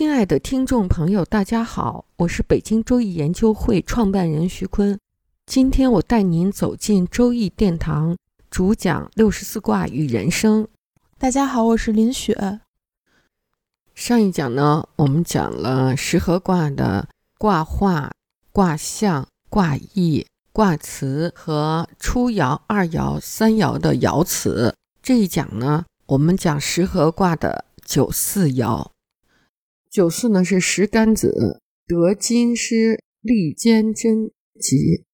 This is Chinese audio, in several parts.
亲爱的听众朋友，大家好，我是北京周易研究会创办人徐坤。今天我带您走进周易殿堂，主讲六十四卦与人生。大家好，我是林雪。上一讲呢，我们讲了十合卦的卦画、卦象、卦意、卦辞和初爻、二爻、三爻的爻辞。这一讲呢，我们讲十合卦的九四爻。九四呢是石干子得金师利坚贞吉，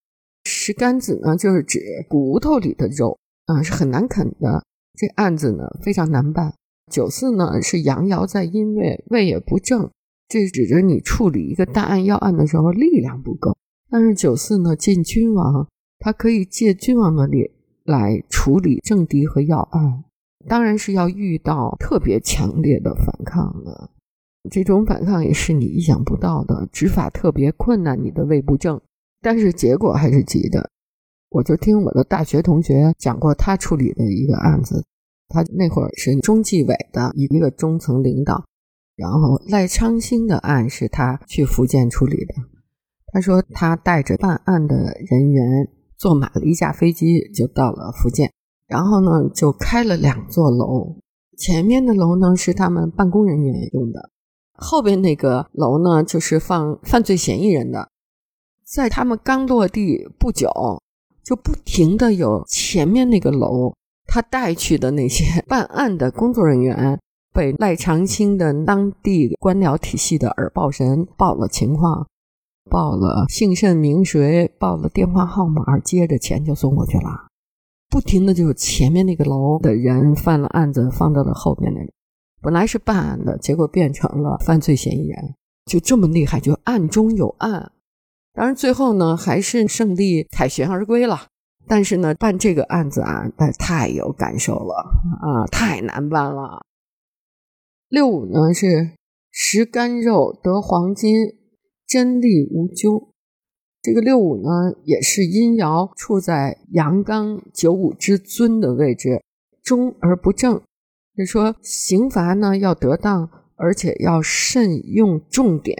石干子呢就是指骨头里的肉啊，是很难啃的。这案子呢非常难办。九四呢是阳爻在阴位，位也不正，这指着你处理一个大案要案的时候力量不够。但是九四呢进君王，他可以借君王的力来处理政敌和要案，当然是要遇到特别强烈的反抗的。这种反抗也是你意想不到的，执法特别困难，你的位不正，但是结果还是急的。我就听我的大学同学讲过他处理的一个案子，他那会儿是中纪委的一个中层领导，然后赖昌星的案是他去福建处理的。他说他带着办案的人员坐满了一架飞机就到了福建，然后呢就开了两座楼，前面的楼呢是他们办公人员用的。后边那个楼呢，就是放犯罪嫌疑人的。在他们刚落地不久，就不停的有前面那个楼他带去的那些办案的工作人员，被赖长青的当地官僚体系的耳报神报了情况，报了姓甚名谁，报了电话号码，接着钱就送过去了。不停的就是前面那个楼的人犯了案子，放到了后边那里。本来是办案的，结果变成了犯罪嫌疑人，就这么厉害，就案中有案。当然最后呢，还是胜利凯旋而归了。但是呢，办这个案子啊，那太有感受了啊，太难办了。六五呢是食干肉得黄金，真利无咎。这个六五呢也是阴爻处在阳刚九五之尊的位置，中而不正。就说刑罚呢要得当，而且要慎用重点，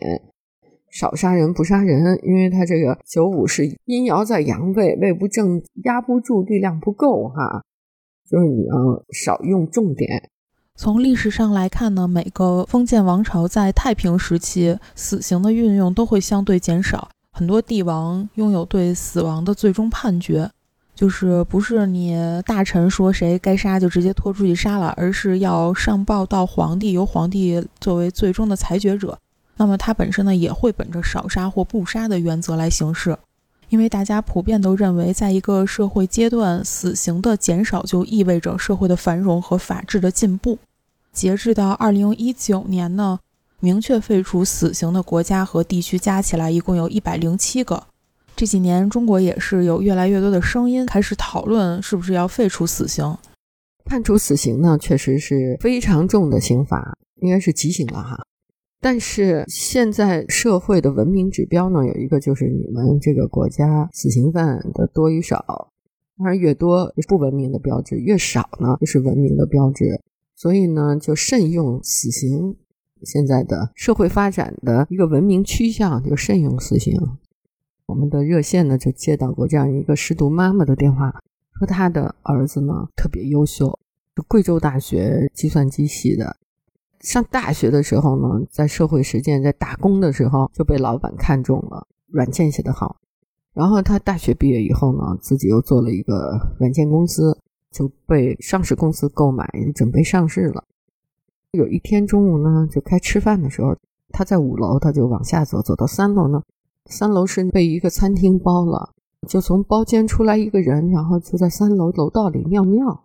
少杀人不杀人，因为他这个九五是阴爻在阳位，位不正，压不住，力量不够哈，就是你要少用重点。从历史上来看呢，每个封建王朝在太平时期，死刑的运用都会相对减少，很多帝王拥有对死亡的最终判决。就是不是你大臣说谁该杀就直接拖出去杀了，而是要上报到皇帝，由皇帝作为最终的裁决者。那么他本身呢，也会本着少杀或不杀的原则来行事，因为大家普遍都认为，在一个社会阶段，死刑的减少就意味着社会的繁荣和法治的进步。截至到二零一九年呢，明确废除死刑的国家和地区加起来一共有一百零七个。这几年，中国也是有越来越多的声音开始讨论是不是要废除死刑。判处死刑呢，确实是非常重的刑罚，应该是极刑了哈。但是现在社会的文明指标呢，有一个就是你们这个国家死刑犯的多与少，当然越多是不文明的标志，越少呢就是文明的标志。所以呢，就慎用死刑。现在的社会发展的一个文明趋向，就慎用死刑。我们的热线呢，就接到过这样一个失独妈妈的电话，说她的儿子呢特别优秀，是贵州大学计算机系的。上大学的时候呢，在社会实践，在打工的时候就被老板看中了，软件写得好。然后他大学毕业以后呢，自己又做了一个软件公司，就被上市公司购买，准备上市了。有一天中午呢，就该吃饭的时候，他在五楼，他就往下走，走到三楼呢。三楼是被一个餐厅包了，就从包间出来一个人，然后就在三楼楼道里尿尿。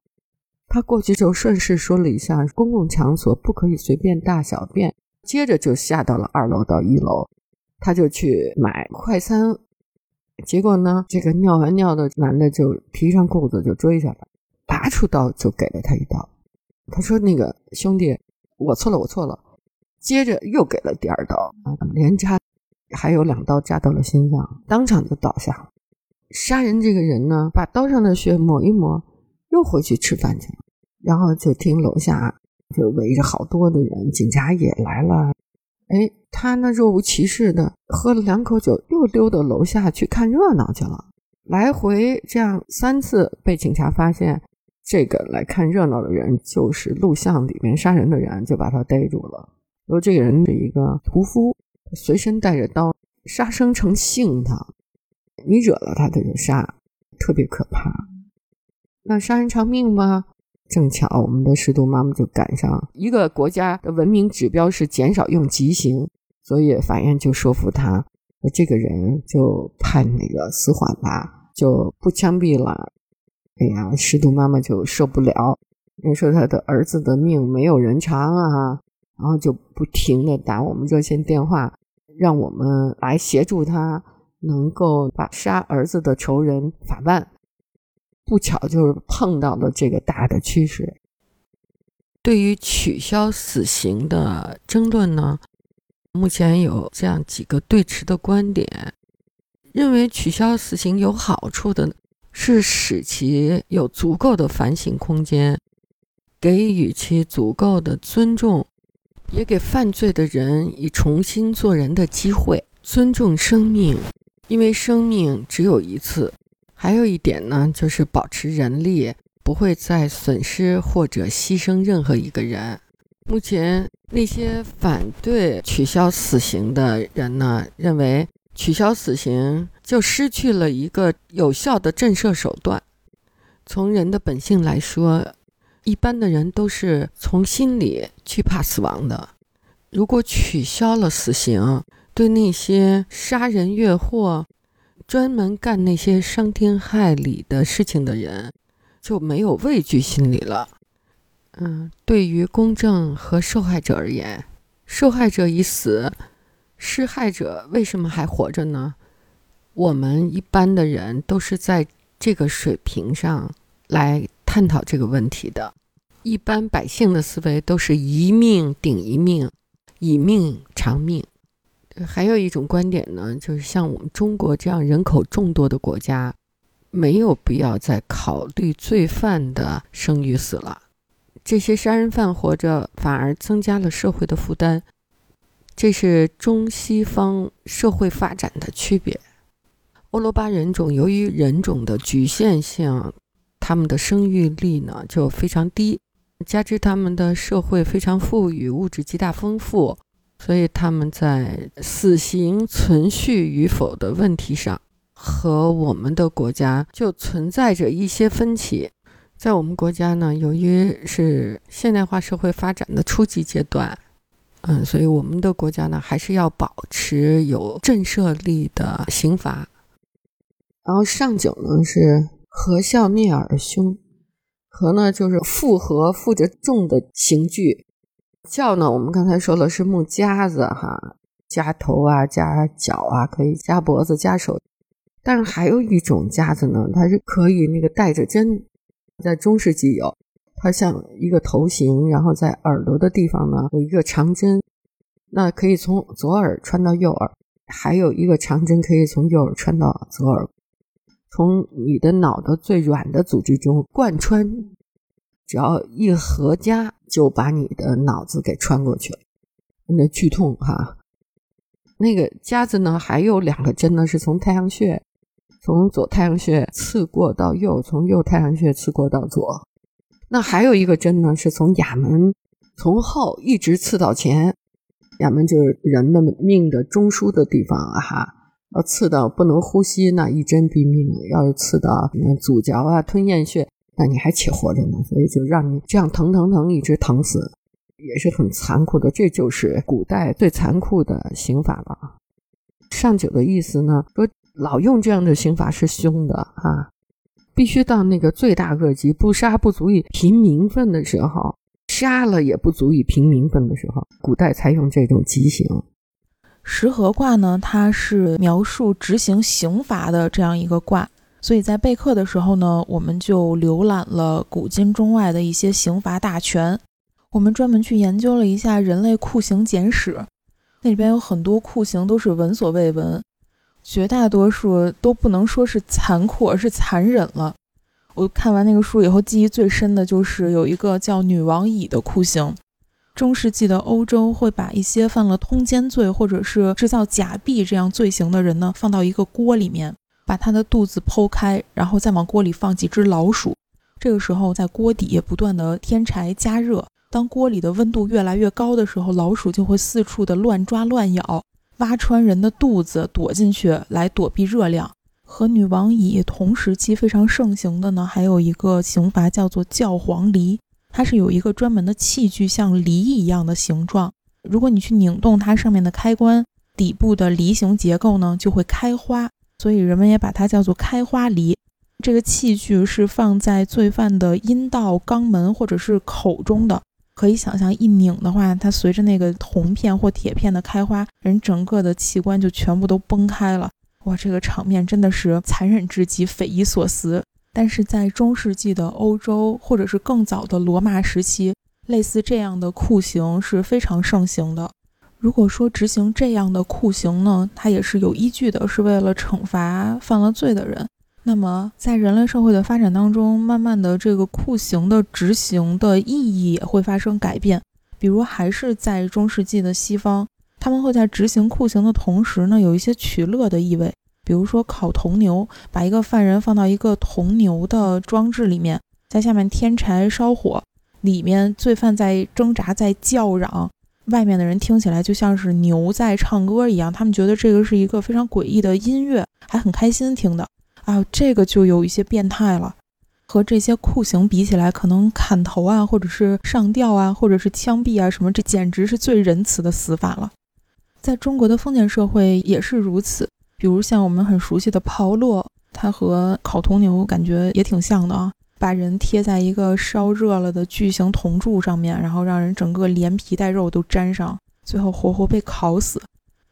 他过去就顺势说了一下，公共场所不可以随便大小便。接着就下到了二楼到一楼，他就去买快餐。结果呢，这个尿完尿的男的就提上裤子就追下来，拔出刀就给了他一刀。他说：“那个兄弟，我错了，我错了。”接着又给了第二刀，连扎，还有两刀扎到了心脏，当场就倒下。杀人这个人呢，把刀上的血抹一抹，又回去吃饭去了。然后就听楼下就围着好多的人，警察也来了。哎，他那若无其事的喝了两口酒，又溜到楼下去看热闹去了。来回这样三次被警察发现，这个来看热闹的人就是录像里面杀人的人，就把他逮住了。说这个人是一个屠夫，随身带着刀，杀生成性的。你惹了他，他就杀，特别可怕。那杀人偿命吗？正巧我们的师徒妈妈就赶上一个国家的文明指标是减少用极刑，所以法院就说服他，这个人就判那个死缓吧，就不枪毙了。哎呀，师徒妈妈就受不了，人说他的儿子的命没有人偿啊，然后就不停的打我们热线电话，让我们来协助他。能够把杀儿子的仇人法办，不巧就是碰到了这个大的趋势。对于取消死刑的争论呢，目前有这样几个对持的观点：认为取消死刑有好处的是使其有足够的反省空间，给予其足够的尊重，也给犯罪的人以重新做人的机会，尊重生命。因为生命只有一次，还有一点呢，就是保持人力，不会再损失或者牺牲任何一个人。目前那些反对取消死刑的人呢，认为取消死刑就失去了一个有效的震慑手段。从人的本性来说，一般的人都是从心里惧怕死亡的。如果取消了死刑，对那些杀人越货、专门干那些伤天害理的事情的人，就没有畏惧心理了。嗯，对于公正和受害者而言，受害者已死，施害者为什么还活着呢？我们一般的人都是在这个水平上来探讨这个问题的。一般百姓的思维都是一命顶一命，以命偿命。还有一种观点呢，就是像我们中国这样人口众多的国家，没有必要再考虑罪犯的生与死了。这些杀人犯活着，反而增加了社会的负担。这是中西方社会发展的区别。欧罗巴人种由于人种的局限性，他们的生育力呢就非常低，加之他们的社会非常富裕，物质极大丰富。所以他们在死刑存续与否的问题上，和我们的国家就存在着一些分歧。在我们国家呢，由于是现代化社会发展的初级阶段，嗯，所以我们的国家呢，还是要保持有震慑力的刑罚。然后上九呢是和笑灭耳凶，和呢就是复合负着重的刑具。轿呢？我们刚才说了是木夹子哈，夹头啊，夹脚啊，可以夹脖子、夹手。但是还有一种夹子呢，它是可以那个带着针，在中世纪有，它像一个头型，然后在耳朵的地方呢有一个长针，那可以从左耳穿到右耳，还有一个长针可以从右耳穿到左耳，从你的脑的最软的组织中贯穿。只要一合夹，就把你的脑子给穿过去了，那剧痛哈。那个夹子呢，还有两个针呢，是从太阳穴，从左太阳穴刺过到右，从右太阳穴刺过到左。那还有一个针呢，是从哑门从后一直刺到前，哑门就是人的命的中枢的地方啊哈。要刺到不能呼吸，那一针毙命；要是刺到什么足脚啊、吞咽穴。那你还且活着呢，所以就让你这样疼疼疼，一直疼死，也是很残酷的。这就是古代最残酷的刑法了。上九的意思呢，说老用这样的刑法是凶的啊，必须到那个罪大恶极、不杀不足以平民愤的时候，杀了也不足以平民愤的时候，古代才用这种极刑。十合卦呢，它是描述执行刑罚的这样一个卦，所以在备课的时候呢，我们就浏览了古今中外的一些刑罚大全。我们专门去研究了一下《人类酷刑简史》，那里边有很多酷刑都是闻所未闻，绝大多数都不能说是残酷，而是残忍了。我看完那个书以后，记忆最深的就是有一个叫“女王蚁”的酷刑。中世纪的欧洲会把一些犯了通奸罪或者是制造假币这样罪行的人呢，放到一个锅里面，把他的肚子剖开，然后再往锅里放几只老鼠。这个时候，在锅底不断的添柴加热，当锅里的温度越来越高的时候，老鼠就会四处的乱抓乱咬，挖穿人的肚子躲进去来躲避热量。和女王蚁同时期非常盛行的呢，还有一个刑罚叫做教皇梨。它是有一个专门的器具，像梨一样的形状。如果你去拧动它上面的开关，底部的梨形结构呢就会开花，所以人们也把它叫做开花梨。这个器具是放在罪犯的阴道、肛门或者是口中的。可以想象，一拧的话，它随着那个铜片或铁片的开花，人整个的器官就全部都崩开了。哇，这个场面真的是残忍至极，匪夷所思。但是在中世纪的欧洲，或者是更早的罗马时期，类似这样的酷刑是非常盛行的。如果说执行这样的酷刑呢，它也是有依据的，是为了惩罚犯了罪的人。那么在人类社会的发展当中，慢慢的这个酷刑的执行的意义也会发生改变。比如还是在中世纪的西方，他们会在执行酷刑的同时呢，有一些取乐的意味。比如说烤铜牛，把一个犯人放到一个铜牛的装置里面，在下面添柴烧火，里面罪犯在挣扎，在叫嚷，外面的人听起来就像是牛在唱歌一样，他们觉得这个是一个非常诡异的音乐，还很开心听的啊，这个就有一些变态了。和这些酷刑比起来，可能砍头啊，或者是上吊啊，或者是枪毙啊，什么，这简直是最仁慈的死法了。在中国的封建社会也是如此。比如像我们很熟悉的炮烙，它和烤铜牛感觉也挺像的啊，把人贴在一个烧热了的巨型铜柱上面，然后让人整个连皮带肉都粘上，最后活活被烤死。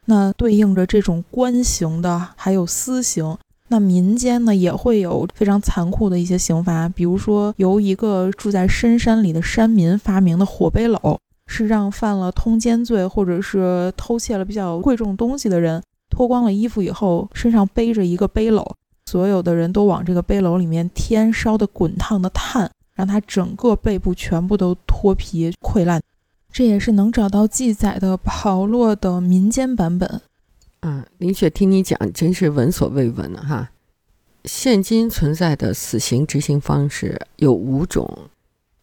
那对应着这种官刑的还有私刑，那民间呢也会有非常残酷的一些刑罚，比如说由一个住在深山里的山民发明的火背篓，是让犯了通奸罪或者是偷窃了比较贵重东西的人。脱光了衣服以后，身上背着一个背篓，所有的人都往这个背篓里面添烧的滚烫的炭，让他整个背部全部都脱皮溃烂。这也是能找到记载的炮烙的民间版本。嗯，林雪听你讲，真是闻所未闻哈。现今存在的死刑执行方式有五种，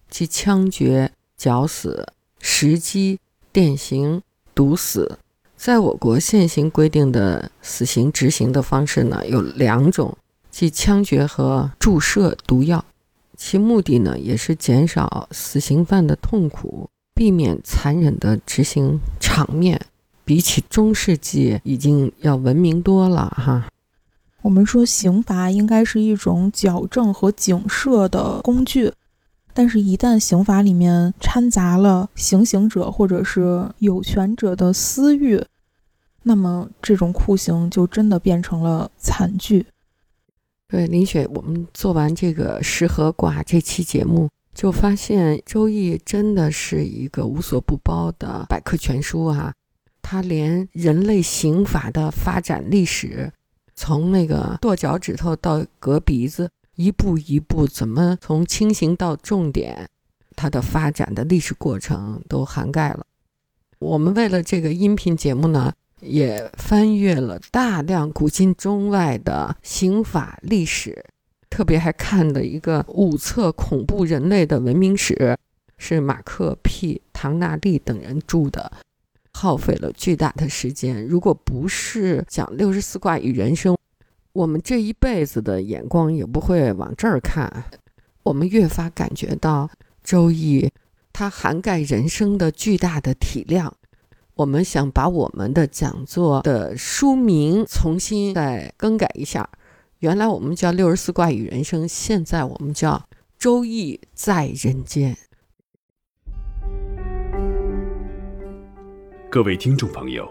即枪决、绞死、石击、电刑、毒死。在我国现行规定的死刑执行的方式呢，有两种，即枪决和注射毒药。其目的呢，也是减少死刑犯的痛苦，避免残忍的执行场面。比起中世纪，已经要文明多了哈。我们说刑罚应该是一种矫正和警示的工具，但是，一旦刑法里面掺杂了行刑者或者是有权者的私欲，那么，这种酷刑就真的变成了惨剧。对，林雪，我们做完这个十和寡这期节目，就发现《周易》真的是一个无所不包的百科全书啊！它连人类刑法的发展历史，从那个剁脚趾头到割鼻子，一步一步怎么从轻刑到重点，它的发展的历史过程都涵盖了。我们为了这个音频节目呢。也翻阅了大量古今中外的刑法历史，特别还看了一个五册恐怖人类的文明史，是马克 ·P· 唐纳利等人著的，耗费了巨大的时间。如果不是讲六十四卦与人生，我们这一辈子的眼光也不会往这儿看。我们越发感觉到《周易》它涵盖人生的巨大的体量。我们想把我们的讲座的书名重新再更改一下，原来我们叫六十四卦与人生，现在我们叫周易在人间。各位听众朋友，